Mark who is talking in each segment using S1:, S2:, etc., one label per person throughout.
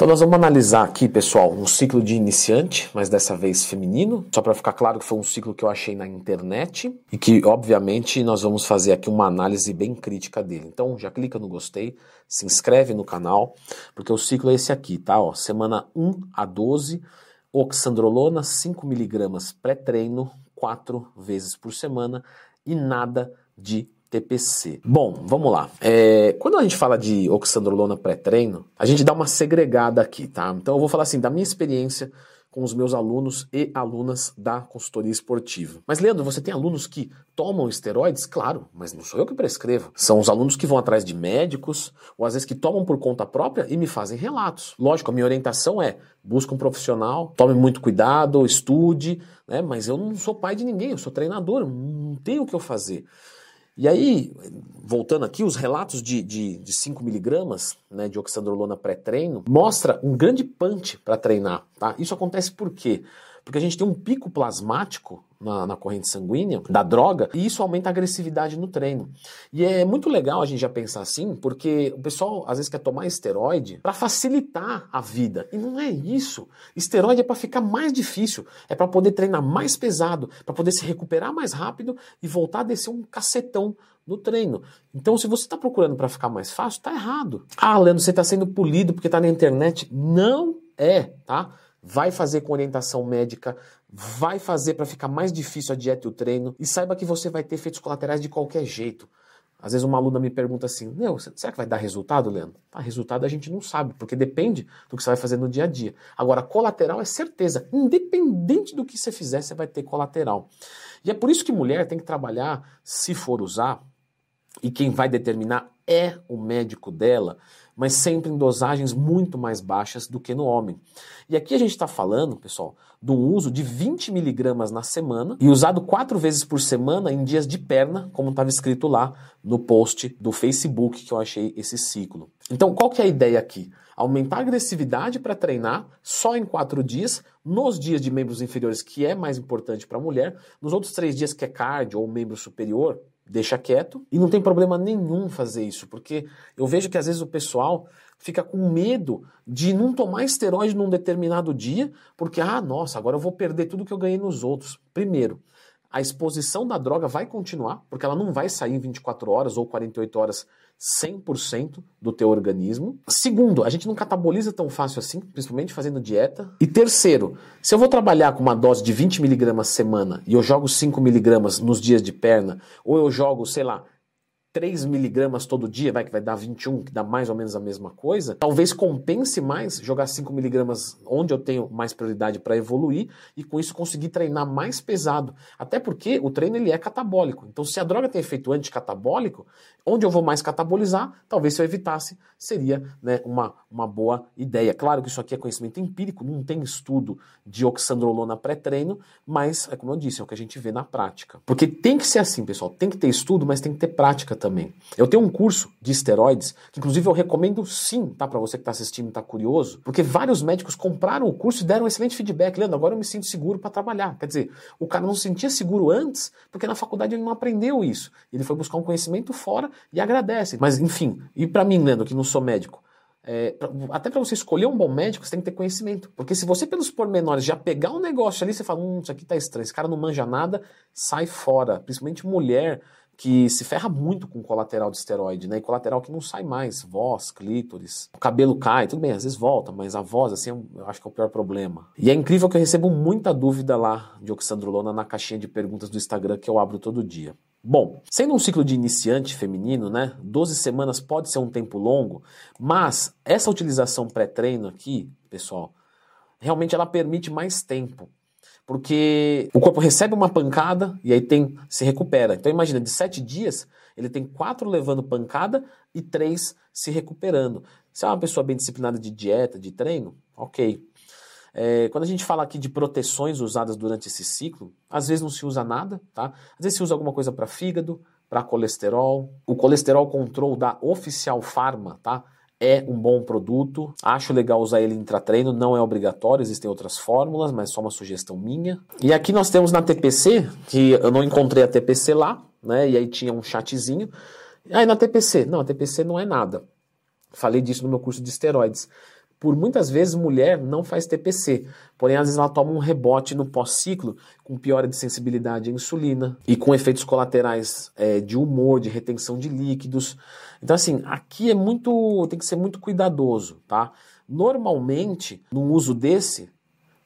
S1: Então nós vamos analisar aqui, pessoal, um ciclo de iniciante, mas dessa vez feminino, só para ficar claro que foi um ciclo que eu achei na internet e que, obviamente, nós vamos fazer aqui uma análise bem crítica dele. Então já clica no gostei, se inscreve no canal, porque o ciclo é esse aqui, tá? Ó, semana 1 a 12, oxandrolona 5mg pré-treino, 4 vezes por semana e nada de TPC. Bom, vamos lá. É, quando a gente fala de oxandrolona pré-treino, a gente dá uma segregada aqui, tá? Então eu vou falar assim, da minha experiência com os meus alunos e alunas da consultoria esportiva. Mas, Leandro, você tem alunos que tomam esteroides? Claro, mas não sou eu que prescrevo. São os alunos que vão atrás de médicos, ou às vezes que tomam por conta própria e me fazem relatos. Lógico, a minha orientação é busca um profissional, tome muito cuidado, estude, né? Mas eu não sou pai de ninguém, eu sou treinador, não tenho o que eu fazer. E aí, voltando aqui, os relatos de, de, de 5 miligramas né, de oxandrolona pré-treino mostra um grande punch para treinar. Tá? Isso acontece por quê? Porque a gente tem um pico plasmático na, na, corrente sanguínea da droga e isso aumenta a agressividade no treino. E é muito legal a gente já pensar assim, porque o pessoal às vezes quer tomar esteroide para facilitar a vida. E não é isso. Esteroide é para ficar mais difícil, é para poder treinar mais pesado, para poder se recuperar mais rápido e voltar a descer um cacetão no treino. Então, se você está procurando para ficar mais fácil, está errado. Ah, Leandro, você está sendo polido porque está na internet. Não é, tá? Vai fazer com orientação médica, vai fazer para ficar mais difícil a dieta e o treino e saiba que você vai ter efeitos colaterais de qualquer jeito. Às vezes uma aluna me pergunta assim: Meu, será que vai dar resultado, Leandro? Ah, resultado a gente não sabe, porque depende do que você vai fazer no dia a dia. Agora, colateral é certeza. Independente do que você fizer, você vai ter colateral. E é por isso que mulher tem que trabalhar, se for usar, e quem vai determinar é o médico dela, mas sempre em dosagens muito mais baixas do que no homem. E aqui a gente está falando, pessoal, do uso de 20 miligramas na semana e usado quatro vezes por semana em dias de perna, como estava escrito lá no post do Facebook que eu achei esse ciclo. Então, qual que é a ideia aqui? Aumentar a agressividade para treinar só em quatro dias, nos dias de membros inferiores, que é mais importante para a mulher, nos outros três dias, que é cardio ou membro superior, deixa quieto e não tem problema nenhum fazer isso, porque eu vejo que às vezes o pessoal fica com medo de não tomar esteroide num determinado dia, porque, ah, nossa, agora eu vou perder tudo que eu ganhei nos outros. Primeiro, a exposição da droga vai continuar, porque ela não vai sair em 24 horas ou 48 horas 100% do teu organismo. Segundo, a gente não cataboliza tão fácil assim, principalmente fazendo dieta. E terceiro, se eu vou trabalhar com uma dose de 20 miligramas semana e eu jogo 5 miligramas nos dias de perna, ou eu jogo, sei lá, 3 miligramas todo dia, vai que vai dar 21, que dá mais ou menos a mesma coisa, talvez compense mais jogar 5 miligramas onde eu tenho mais prioridade para evoluir e com isso conseguir treinar mais pesado. Até porque o treino ele é catabólico. Então, se a droga tem efeito anticatabólico, onde eu vou mais catabolizar, talvez se eu evitasse, seria né, uma, uma boa ideia. Claro que isso aqui é conhecimento empírico, não tem estudo de oxandrolona pré-treino, mas é como eu disse, é o que a gente vê na prática. Porque tem que ser assim, pessoal, tem que ter estudo, mas tem que ter prática também. Eu tenho um curso de esteroides, que inclusive eu recomendo sim, tá? Para você que está assistindo e está curioso, porque vários médicos compraram o curso e deram um excelente feedback. Leandro, agora eu me sinto seguro para trabalhar. Quer dizer, o cara não se sentia seguro antes, porque na faculdade ele não aprendeu isso. Ele foi buscar um conhecimento fora e agradece. Mas enfim, e para mim, Leandro, que não sou médico, é, até para você escolher um bom médico, você tem que ter conhecimento. Porque se você, pelos pormenores, já pegar um negócio ali, você fala, hum, isso aqui tá estranho, esse cara não manja nada, sai fora. Principalmente mulher que se ferra muito com colateral de esteroide, né? E colateral que não sai mais, voz, clítoris, o cabelo cai, tudo bem, às vezes volta, mas a voz, assim, eu acho que é o pior problema. E é incrível que eu recebo muita dúvida lá de oxandrolona na caixinha de perguntas do Instagram que eu abro todo dia. Bom, sendo um ciclo de iniciante feminino, né? 12 semanas pode ser um tempo longo, mas essa utilização pré-treino aqui, pessoal, realmente ela permite mais tempo porque o corpo recebe uma pancada e aí tem se recupera. Então imagina, de sete dias, ele tem quatro levando pancada e três se recuperando. Se é uma pessoa bem disciplinada de dieta, de treino, ok. É, quando a gente fala aqui de proteções usadas durante esse ciclo, às vezes não se usa nada, tá? Às vezes se usa alguma coisa para fígado, para colesterol. O colesterol control da Oficial Pharma, tá? É um bom produto. Acho legal usar ele intratreino, não é obrigatório, existem outras fórmulas, mas só uma sugestão minha. E aqui nós temos na TPC, que eu não encontrei a TPC lá, né? E aí tinha um chatzinho. Aí na TPC, não, a TPC não é nada. Falei disso no meu curso de esteroides. Por muitas vezes mulher não faz TPC, porém às vezes ela toma um rebote no pós-ciclo com piora de sensibilidade à insulina e com efeitos colaterais é, de humor, de retenção de líquidos. Então assim, aqui é muito, tem que ser muito cuidadoso, tá? Normalmente, no uso desse,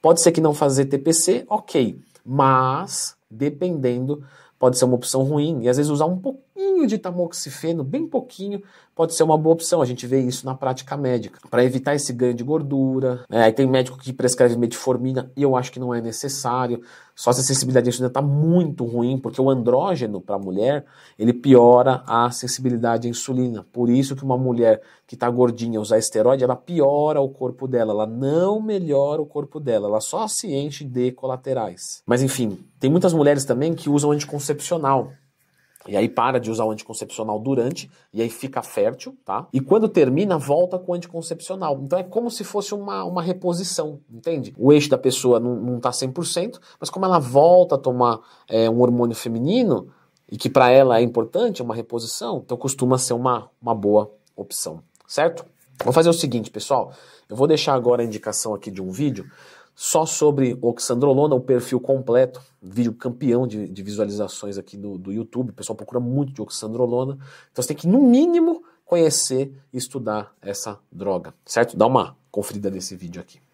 S1: pode ser que não fazer TPC, ok, mas dependendo pode ser uma opção ruim. E às vezes usar um pouquinho de tamoxifeno, bem pouquinho, pode ser uma boa opção. A gente vê isso na prática médica. Para evitar esse ganho de gordura. É, aí tem médico que prescreve metformina e eu acho que não é necessário. Só se a sensibilidade à insulina está muito ruim, porque o andrógeno para a mulher, ele piora a sensibilidade à insulina. Por isso que uma mulher que está gordinha usar esteroide, ela piora o corpo dela, ela não melhora o corpo dela, ela só se enche de colaterais. Mas enfim, tem muitas mulheres também que usam anticoncepcional. E aí para de usar o anticoncepcional durante, e aí fica fértil, tá? E quando termina, volta com o anticoncepcional. Então é como se fosse uma, uma reposição, entende? O eixo da pessoa não, não tá 100%, mas como ela volta a tomar é, um hormônio feminino, e que para ela é importante, é uma reposição, então costuma ser uma, uma boa opção, certo? Vou fazer o seguinte, pessoal. Eu vou deixar agora a indicação aqui de um vídeo só sobre oxandrolona, o perfil completo, vídeo campeão de, de visualizações aqui do, do YouTube. O pessoal procura muito de oxandrolona. Então você tem que, no mínimo, conhecer e estudar essa droga, certo? Dá uma conferida nesse vídeo aqui.